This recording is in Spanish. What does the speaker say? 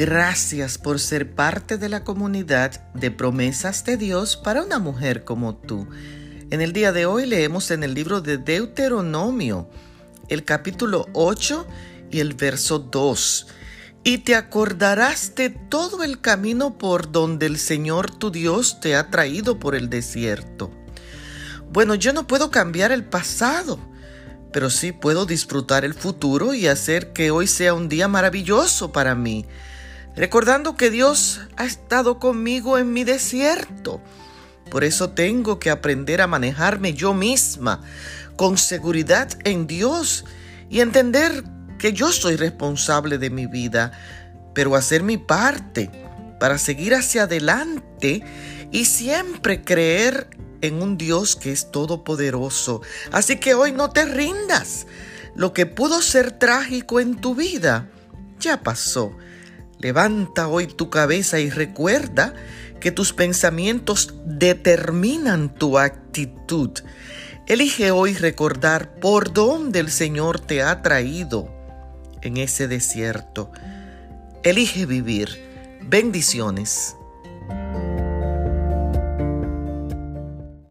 gracias por ser parte de la comunidad de promesas de Dios para una mujer como tú. En el día de hoy leemos en el libro de Deuteronomio, el capítulo 8 y el verso 2. Y te acordarás de todo el camino por donde el Señor tu Dios te ha traído por el desierto. Bueno, yo no puedo cambiar el pasado, pero sí puedo disfrutar el futuro y hacer que hoy sea un día maravilloso para mí, recordando que Dios ha estado conmigo en mi desierto. Por eso tengo que aprender a manejarme yo misma con seguridad en Dios y entender que yo soy responsable de mi vida, pero hacer mi parte para seguir hacia adelante y siempre creer en un Dios que es todopoderoso. Así que hoy no te rindas. Lo que pudo ser trágico en tu vida ya pasó. Levanta hoy tu cabeza y recuerda que tus pensamientos determinan tu actitud. Elige hoy recordar por dónde el Señor te ha traído en ese desierto. Elige vivir. Bendiciones.